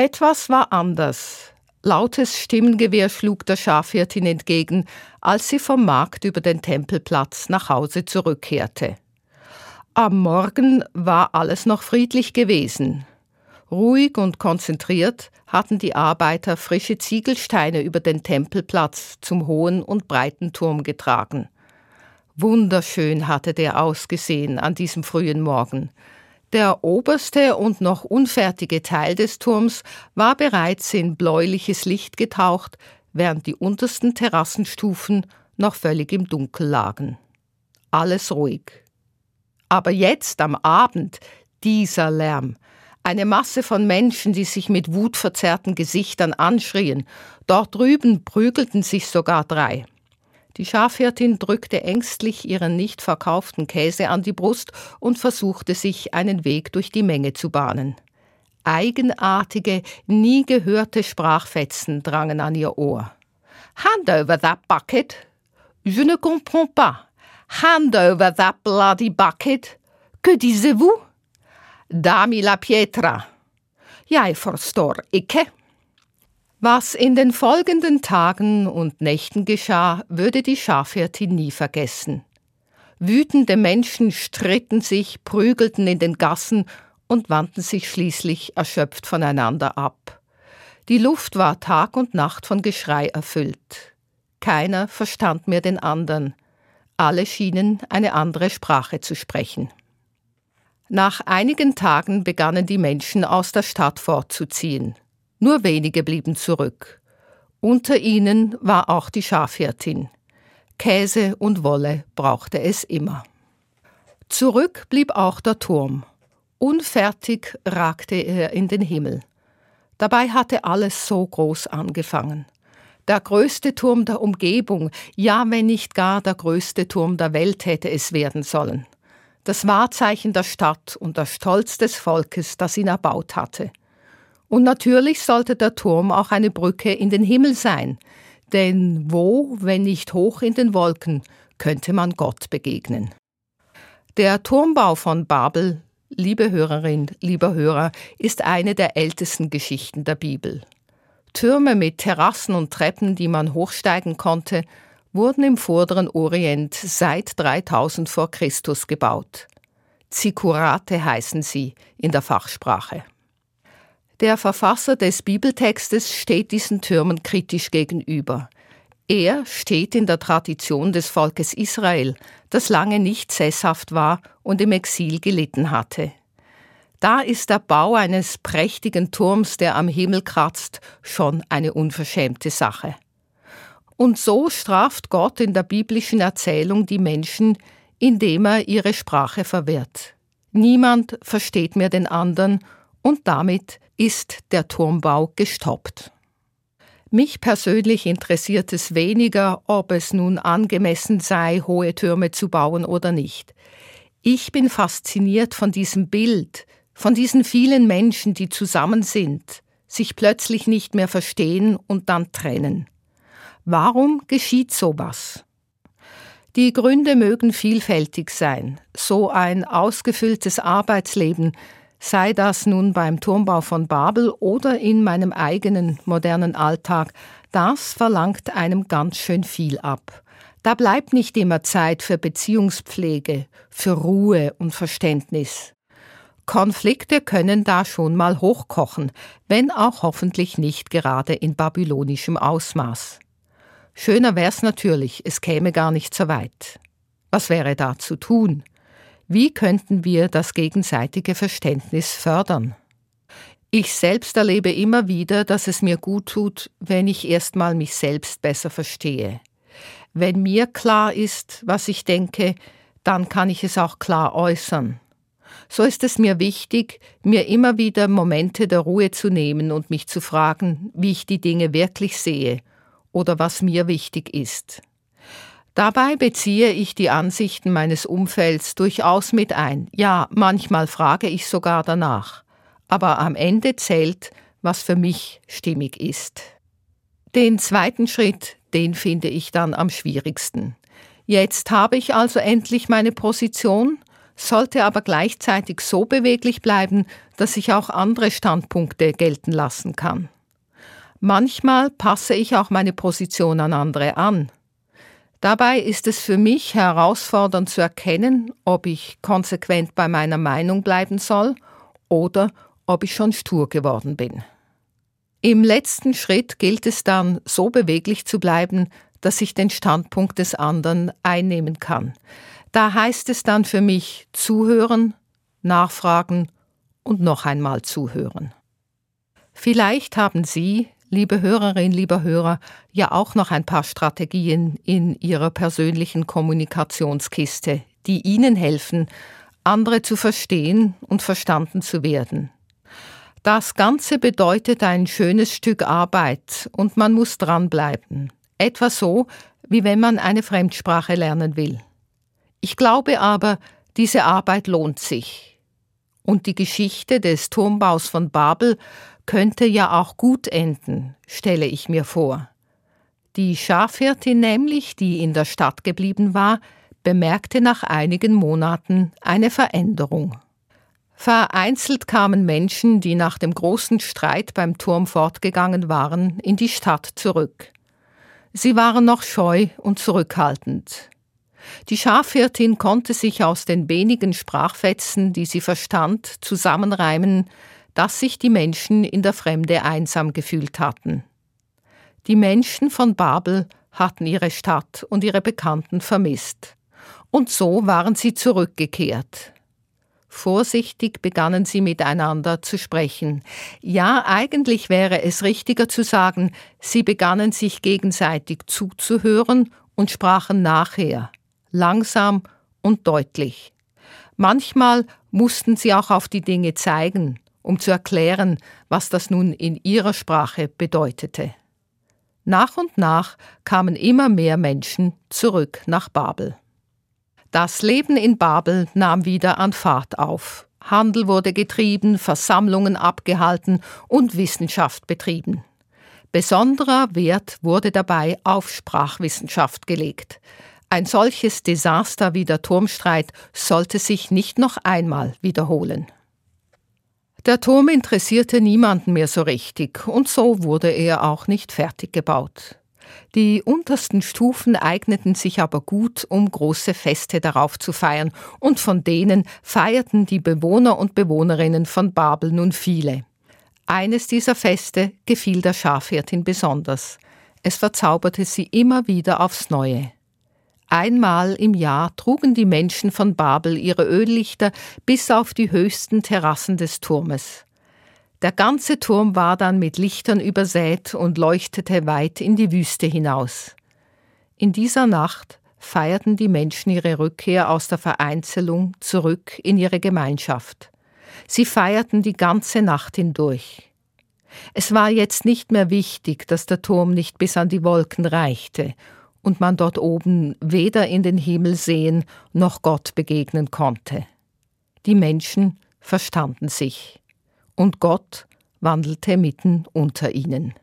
Etwas war anders. Lautes Stimmengewirr schlug der Schafhirtin entgegen, als sie vom Markt über den Tempelplatz nach Hause zurückkehrte. Am Morgen war alles noch friedlich gewesen. Ruhig und konzentriert hatten die Arbeiter frische Ziegelsteine über den Tempelplatz zum hohen und breiten Turm getragen. Wunderschön hatte der ausgesehen an diesem frühen Morgen. Der oberste und noch unfertige Teil des Turms war bereits in bläuliches Licht getaucht, während die untersten Terrassenstufen noch völlig im Dunkel lagen. Alles ruhig. Aber jetzt am Abend dieser Lärm, eine Masse von Menschen, die sich mit wutverzerrten Gesichtern anschrien, dort drüben prügelten sich sogar drei. Die Schafhirtin drückte ängstlich ihren nicht verkauften Käse an die Brust und versuchte sich einen Weg durch die Menge zu bahnen. Eigenartige, nie gehörte Sprachfetzen drangen an ihr Ohr. Hand over that bucket. Je ne comprends pas. Hand over that bloody bucket. Que disiez-vous? Dami la pietra. Jai forstor ikke. Was in den folgenden Tagen und Nächten geschah, würde die Schafhirtin nie vergessen. Wütende Menschen stritten sich, prügelten in den Gassen und wandten sich schließlich erschöpft voneinander ab. Die Luft war Tag und Nacht von Geschrei erfüllt. Keiner verstand mehr den anderen. Alle schienen eine andere Sprache zu sprechen. Nach einigen Tagen begannen die Menschen aus der Stadt fortzuziehen. Nur wenige blieben zurück. Unter ihnen war auch die Schafhirtin. Käse und Wolle brauchte es immer. Zurück blieb auch der Turm. Unfertig ragte er in den Himmel. Dabei hatte alles so groß angefangen. Der größte Turm der Umgebung, ja wenn nicht gar der größte Turm der Welt hätte es werden sollen. Das Wahrzeichen der Stadt und der Stolz des Volkes, das ihn erbaut hatte. Und natürlich sollte der Turm auch eine Brücke in den Himmel sein, denn wo, wenn nicht hoch in den Wolken, könnte man Gott begegnen. Der Turmbau von Babel, liebe Hörerin, lieber Hörer, ist eine der ältesten Geschichten der Bibel. Türme mit Terrassen und Treppen, die man hochsteigen konnte, wurden im vorderen Orient seit 3000 vor Christus gebaut. Zikurate heißen sie in der Fachsprache. Der Verfasser des Bibeltextes steht diesen Türmen kritisch gegenüber. Er steht in der Tradition des Volkes Israel, das lange nicht sesshaft war und im Exil gelitten hatte. Da ist der Bau eines prächtigen Turms, der am Himmel kratzt, schon eine unverschämte Sache. Und so straft Gott in der biblischen Erzählung die Menschen, indem er ihre Sprache verwirrt. Niemand versteht mehr den anderen und damit ist der Turmbau gestoppt. Mich persönlich interessiert es weniger, ob es nun angemessen sei, hohe Türme zu bauen oder nicht. Ich bin fasziniert von diesem Bild, von diesen vielen Menschen, die zusammen sind, sich plötzlich nicht mehr verstehen und dann trennen. Warum geschieht sowas? Die Gründe mögen vielfältig sein. So ein ausgefülltes Arbeitsleben sei das nun beim Turmbau von Babel oder in meinem eigenen modernen Alltag, das verlangt einem ganz schön viel ab. Da bleibt nicht immer Zeit für Beziehungspflege, für Ruhe und Verständnis. Konflikte können da schon mal hochkochen, wenn auch hoffentlich nicht gerade in babylonischem Ausmaß. Schöner wär's natürlich, es käme gar nicht so weit. Was wäre da zu tun? Wie könnten wir das gegenseitige Verständnis fördern? Ich selbst erlebe immer wieder, dass es mir gut tut, wenn ich erstmal mich selbst besser verstehe. Wenn mir klar ist, was ich denke, dann kann ich es auch klar äußern. So ist es mir wichtig, mir immer wieder Momente der Ruhe zu nehmen und mich zu fragen, wie ich die Dinge wirklich sehe oder was mir wichtig ist. Dabei beziehe ich die Ansichten meines Umfelds durchaus mit ein. Ja, manchmal frage ich sogar danach. Aber am Ende zählt, was für mich stimmig ist. Den zweiten Schritt, den finde ich dann am schwierigsten. Jetzt habe ich also endlich meine Position, sollte aber gleichzeitig so beweglich bleiben, dass ich auch andere Standpunkte gelten lassen kann. Manchmal passe ich auch meine Position an andere an. Dabei ist es für mich herausfordernd zu erkennen, ob ich konsequent bei meiner Meinung bleiben soll oder ob ich schon stur geworden bin. Im letzten Schritt gilt es dann, so beweglich zu bleiben, dass ich den Standpunkt des anderen einnehmen kann. Da heißt es dann für mich zuhören, nachfragen und noch einmal zuhören. Vielleicht haben Sie, liebe Hörerin, lieber Hörer, ja auch noch ein paar Strategien in Ihrer persönlichen Kommunikationskiste, die Ihnen helfen, andere zu verstehen und verstanden zu werden. Das Ganze bedeutet ein schönes Stück Arbeit und man muss dranbleiben. Etwa so, wie wenn man eine Fremdsprache lernen will. Ich glaube aber, diese Arbeit lohnt sich. Und die Geschichte des Turmbaus von Babel könnte ja auch gut enden, stelle ich mir vor. Die Schafhirtin nämlich, die in der Stadt geblieben war, bemerkte nach einigen Monaten eine Veränderung. Vereinzelt kamen Menschen, die nach dem großen Streit beim Turm fortgegangen waren, in die Stadt zurück. Sie waren noch scheu und zurückhaltend. Die Schafhirtin konnte sich aus den wenigen Sprachfetzen, die sie verstand, zusammenreimen, dass sich die Menschen in der Fremde einsam gefühlt hatten. Die Menschen von Babel hatten ihre Stadt und ihre Bekannten vermisst. Und so waren sie zurückgekehrt. Vorsichtig begannen sie miteinander zu sprechen. Ja, eigentlich wäre es richtiger zu sagen, sie begannen sich gegenseitig zuzuhören und sprachen nachher, langsam und deutlich. Manchmal mussten sie auch auf die Dinge zeigen, um zu erklären, was das nun in ihrer Sprache bedeutete. Nach und nach kamen immer mehr Menschen zurück nach Babel. Das Leben in Babel nahm wieder an Fahrt auf. Handel wurde getrieben, Versammlungen abgehalten und Wissenschaft betrieben. Besonderer Wert wurde dabei auf Sprachwissenschaft gelegt. Ein solches Desaster wie der Turmstreit sollte sich nicht noch einmal wiederholen. Der Turm interessierte niemanden mehr so richtig, und so wurde er auch nicht fertig gebaut. Die untersten Stufen eigneten sich aber gut, um große Feste darauf zu feiern, und von denen feierten die Bewohner und Bewohnerinnen von Babel nun viele. Eines dieser Feste gefiel der Schafhirtin besonders. Es verzauberte sie immer wieder aufs Neue. Einmal im Jahr trugen die Menschen von Babel ihre Öllichter bis auf die höchsten Terrassen des Turmes. Der ganze Turm war dann mit Lichtern übersät und leuchtete weit in die Wüste hinaus. In dieser Nacht feierten die Menschen ihre Rückkehr aus der Vereinzelung zurück in ihre Gemeinschaft. Sie feierten die ganze Nacht hindurch. Es war jetzt nicht mehr wichtig, dass der Turm nicht bis an die Wolken reichte und man dort oben weder in den Himmel sehen noch Gott begegnen konnte. Die Menschen verstanden sich und Gott wandelte mitten unter ihnen.